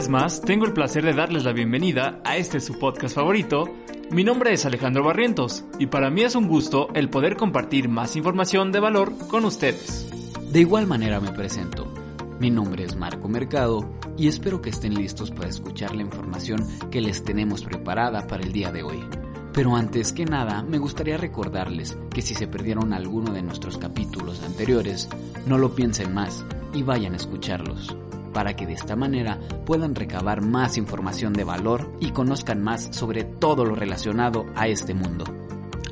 vez más, tengo el placer de darles la bienvenida a este su podcast favorito. Mi nombre es Alejandro Barrientos y para mí es un gusto el poder compartir más información de valor con ustedes. De igual manera me presento. Mi nombre es Marco Mercado y espero que estén listos para escuchar la información que les tenemos preparada para el día de hoy. Pero antes que nada, me gustaría recordarles que si se perdieron alguno de nuestros capítulos anteriores, no lo piensen más y vayan a escucharlos, para que de esta manera puedan recabar más información de valor y conozcan más sobre todo lo relacionado a este mundo.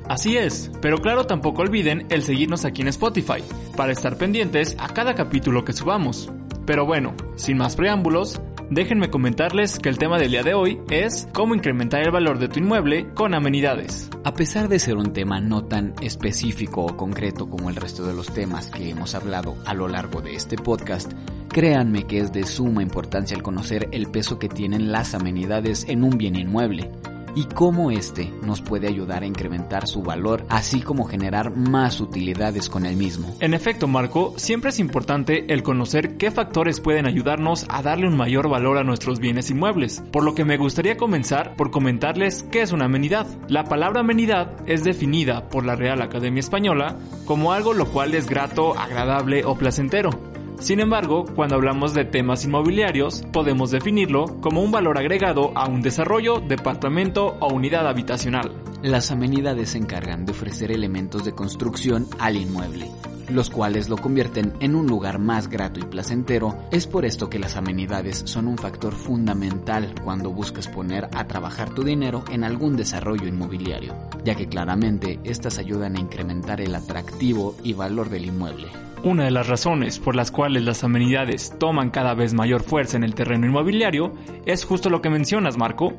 Así es, pero claro tampoco olviden el seguirnos aquí en Spotify, para estar pendientes a cada capítulo que subamos. Pero bueno, sin más preámbulos, déjenme comentarles que el tema del día de hoy es cómo incrementar el valor de tu inmueble con amenidades. A pesar de ser un tema no tan específico o concreto como el resto de los temas que hemos hablado a lo largo de este podcast, créanme que es de suma importancia el conocer el peso que tienen las amenidades en un bien inmueble y cómo este nos puede ayudar a incrementar su valor, así como generar más utilidades con el mismo. En efecto, Marco, siempre es importante el conocer qué factores pueden ayudarnos a darle un mayor valor a nuestros bienes inmuebles, por lo que me gustaría comenzar por comentarles qué es una amenidad. La palabra amenidad es definida por la Real Academia Española como algo lo cual es grato, agradable o placentero. Sin embargo, cuando hablamos de temas inmobiliarios, podemos definirlo como un valor agregado a un desarrollo, departamento o unidad habitacional. Las amenidades se encargan de ofrecer elementos de construcción al inmueble, los cuales lo convierten en un lugar más grato y placentero. Es por esto que las amenidades son un factor fundamental cuando buscas poner a trabajar tu dinero en algún desarrollo inmobiliario, ya que claramente estas ayudan a incrementar el atractivo y valor del inmueble. Una de las razones por las cuales las amenidades toman cada vez mayor fuerza en el terreno inmobiliario es justo lo que mencionas, Marco,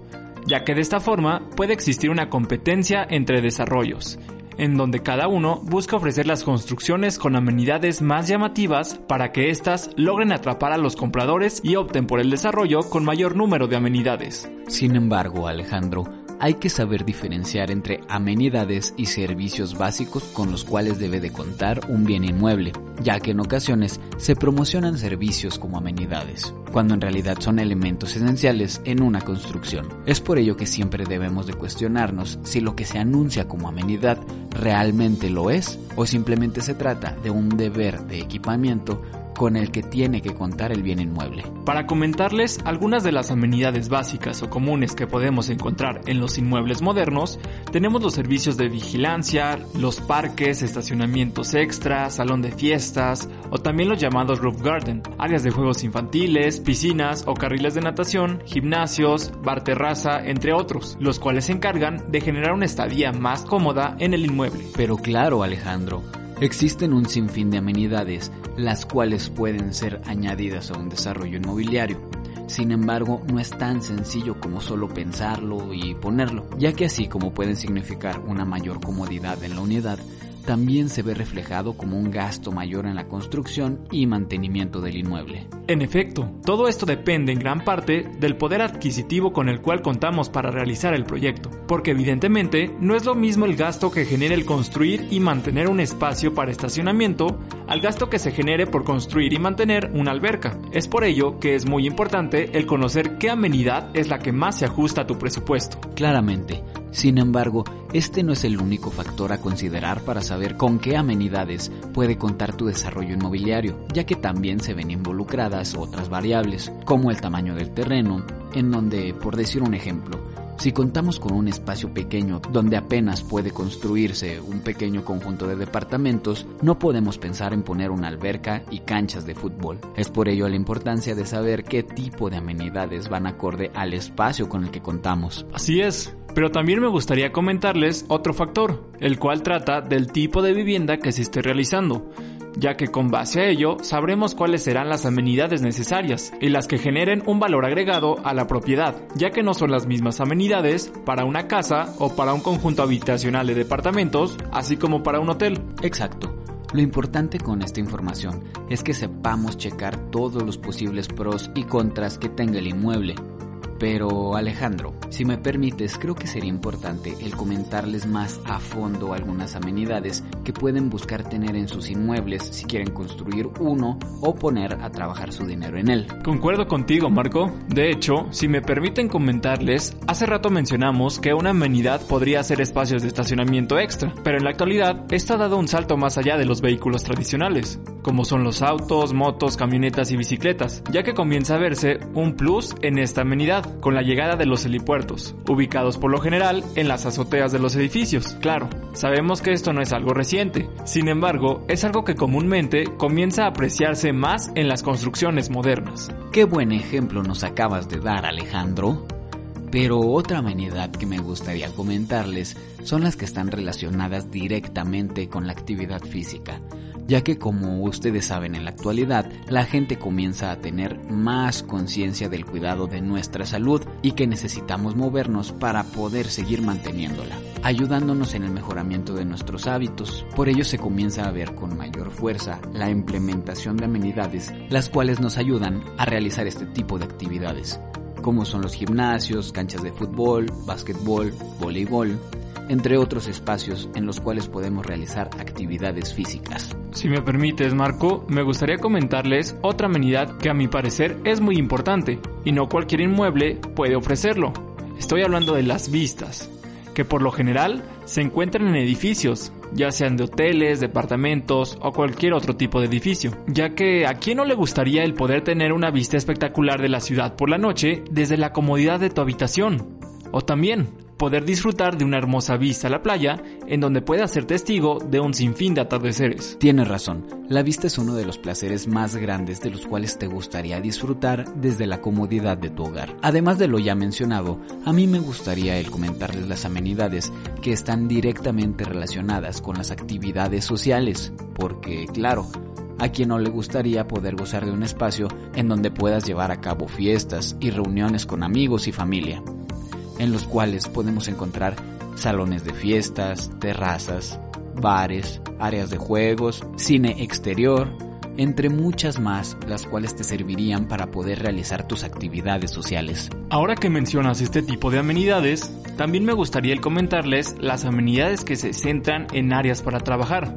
ya que de esta forma puede existir una competencia entre desarrollos, en donde cada uno busca ofrecer las construcciones con amenidades más llamativas para que éstas logren atrapar a los compradores y opten por el desarrollo con mayor número de amenidades. Sin embargo, Alejandro, hay que saber diferenciar entre amenidades y servicios básicos con los cuales debe de contar un bien inmueble, ya que en ocasiones se promocionan servicios como amenidades, cuando en realidad son elementos esenciales en una construcción. Es por ello que siempre debemos de cuestionarnos si lo que se anuncia como amenidad realmente lo es o simplemente se trata de un deber de equipamiento con el que tiene que contar el bien inmueble. Para comentarles algunas de las amenidades básicas o comunes que podemos encontrar en los inmuebles modernos, tenemos los servicios de vigilancia, los parques, estacionamientos extra, salón de fiestas o también los llamados roof garden, áreas de juegos infantiles, piscinas o carriles de natación, gimnasios, bar terraza, entre otros, los cuales se encargan de generar una estadía más cómoda en el inmueble. Pero claro, Alejandro, Existen un sinfín de amenidades, las cuales pueden ser añadidas a un desarrollo inmobiliario. Sin embargo, no es tan sencillo como solo pensarlo y ponerlo, ya que así como pueden significar una mayor comodidad en la unidad, también se ve reflejado como un gasto mayor en la construcción y mantenimiento del inmueble. En efecto, todo esto depende en gran parte del poder adquisitivo con el cual contamos para realizar el proyecto, porque evidentemente no es lo mismo el gasto que genera el construir y mantener un espacio para estacionamiento al gasto que se genere por construir y mantener una alberca. Es por ello que es muy importante el conocer qué amenidad es la que más se ajusta a tu presupuesto. Claramente, sin embargo, este no es el único factor a considerar para saber con qué amenidades puede contar tu desarrollo inmobiliario, ya que también se ven involucradas otras variables, como el tamaño del terreno, en donde, por decir un ejemplo, si contamos con un espacio pequeño donde apenas puede construirse un pequeño conjunto de departamentos, no podemos pensar en poner una alberca y canchas de fútbol. Es por ello la importancia de saber qué tipo de amenidades van acorde al espacio con el que contamos. Así es, pero también me gustaría comentarles otro factor, el cual trata del tipo de vivienda que se esté realizando, ya que con base a ello sabremos cuáles serán las amenidades necesarias y las que generen un valor agregado a la propiedad, ya que no son las mismas amenidades para una casa o para un conjunto habitacional de departamentos, así como para un hotel. Exacto. Lo importante con esta información es que sepamos checar todos los posibles pros y contras que tenga el inmueble Pero Alejandro, si me permites, creo que sería importante el comentarles más a fondo algunas amenidades que pueden buscar tener en sus inmuebles si quieren construir uno o poner a trabajar su dinero en él. Concuerdo contigo, Marco. De hecho, si me permiten comentarles, hace rato mencionamos que una amenidad podría ser espacios de estacionamiento extra, pero en la actualidad esto ha dado un salto más allá de los vehículos tradicionales, como son los autos, motos, camionetas y bicicletas, ya que comienza a verse un plus en esta amenidad con la llegada de los helipuertos, ubicados por lo general en las azoteas de los edificios. Claro, sabemos que esto no es algo reciente, sin embargo, es algo que comúnmente comienza a apreciarse más en las construcciones modernas. Qué buen ejemplo nos acabas de dar, Alejandro. Pero otra amenidad que me gustaría comentarles son las que están relacionadas directamente con la actividad física, ya que como ustedes saben en la actualidad, la gente comienza a tener más conciencia del cuidado de nuestra salud y que necesitamos movernos para poder seguir manteniéndola, ayudándonos en el mejoramiento de nuestros hábitos. Por ello se comienza a ver con mayor fuerza la implementación de amenidades, las cuales nos ayudan a realizar este tipo de actividades, como son los gimnasios, canchas de fútbol, básquetbol, voleibol, entre otros espacios en los cuales podemos realizar actividades físicas. Si me permites, Marco, me gustaría comentarles otra amenidad que a mi parecer es muy importante y no cualquier inmueble puede ofrecerlo. Estoy hablando de las vistas, que por lo general se encuentran en edificios, ya sean de hoteles, departamentos o cualquier otro tipo de edificio, ya que a quién no le gustaría el poder tener una vista espectacular de la ciudad por la noche desde la comodidad de tu habitación. O también poder disfrutar de una hermosa vista a la playa en donde puedas ser testigo de un sinfín de atardeceres. Tienes razón, la vista es uno de los placeres más grandes de los cuales te gustaría disfrutar desde la comodidad de tu hogar. Además de lo ya mencionado, a mí me gustaría el comentarles las amenidades que están directamente relacionadas con las actividades sociales, porque claro, a quien no le gustaría poder gozar de un espacio en donde puedas llevar a cabo fiestas y reuniones con amigos y familia en los cuales podemos encontrar salones de fiestas, terrazas, bares, áreas de juegos, cine exterior, entre muchas más, las cuales te servirían para poder realizar tus actividades sociales. Ahora que mencionas este tipo de amenidades, también me gustaría el comentarles las amenidades que se centran en áreas para trabajar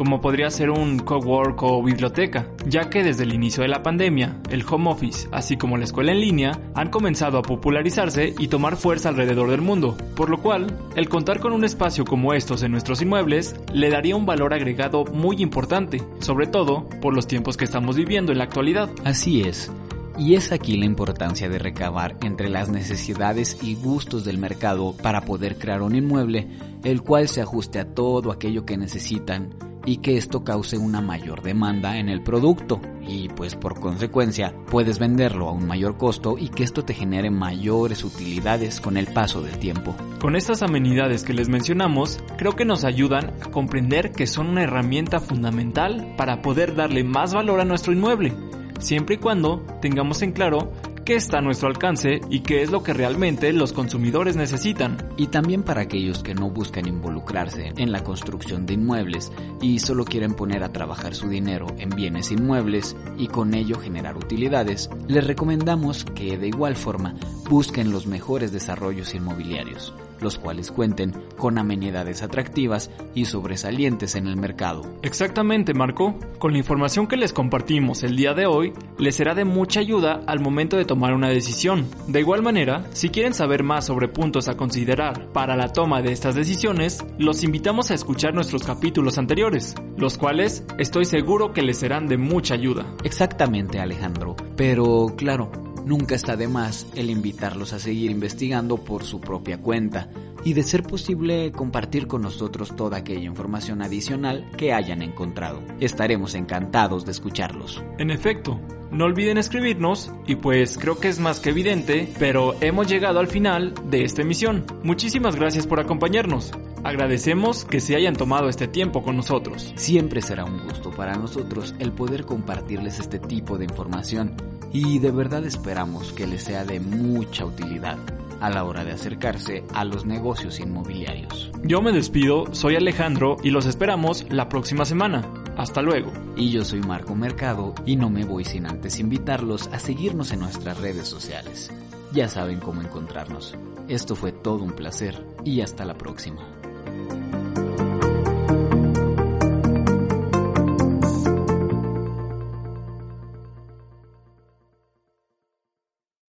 como podría ser un cowork o biblioteca, ya que desde el inicio de la pandemia, el home office, así como la escuela en línea, han comenzado a popularizarse y tomar fuerza alrededor del mundo, por lo cual, el contar con un espacio como estos en nuestros inmuebles le daría un valor agregado muy importante, sobre todo por los tiempos que estamos viviendo en la actualidad. Así es. Y es aquí la importancia de recabar entre las necesidades y gustos del mercado para poder crear un inmueble, el cual se ajuste a todo aquello que necesitan y que esto cause una mayor demanda en el producto y pues por consecuencia puedes venderlo a un mayor costo y que esto te genere mayores utilidades con el paso del tiempo. Con estas amenidades que les mencionamos, creo que nos ayudan a comprender que son una herramienta fundamental para poder darle más valor a nuestro inmueble, siempre y cuando tengamos en claro qué está a nuestro alcance y qué es lo que realmente los consumidores necesitan. Y también para aquellos que no buscan involucrarse en la construcción de inmuebles y solo quieren poner a trabajar su dinero en bienes inmuebles y con ello generar utilidades, les recomendamos que de igual forma busquen los mejores desarrollos inmobiliarios los cuales cuenten con amenidades atractivas y sobresalientes en el mercado. Exactamente, Marco. Con la información que les compartimos el día de hoy, les será de mucha ayuda al momento de tomar una decisión. De igual manera, si quieren saber más sobre puntos a considerar para la toma de estas decisiones, los invitamos a escuchar nuestros capítulos anteriores, los cuales estoy seguro que les serán de mucha ayuda. Exactamente, Alejandro. Pero claro, Nunca está de más el invitarlos a seguir investigando por su propia cuenta y de ser posible compartir con nosotros toda aquella información adicional que hayan encontrado. Estaremos encantados de escucharlos. En efecto, no olviden escribirnos y pues creo que es más que evidente, pero hemos llegado al final de esta emisión. Muchísimas gracias por acompañarnos. Agradecemos que se hayan tomado este tiempo con nosotros. Siempre será un gusto para nosotros el poder compartirles este tipo de información y de verdad esperamos que les sea de mucha utilidad a la hora de acercarse a los negocios inmobiliarios. Yo me despido, soy Alejandro y los esperamos la próxima semana. Hasta luego. Y yo soy Marco Mercado y no me voy sin antes invitarlos a seguirnos en nuestras redes sociales. ya saben cómo encontrarnos. Esto fue todo un placer y hasta la próxima. thank you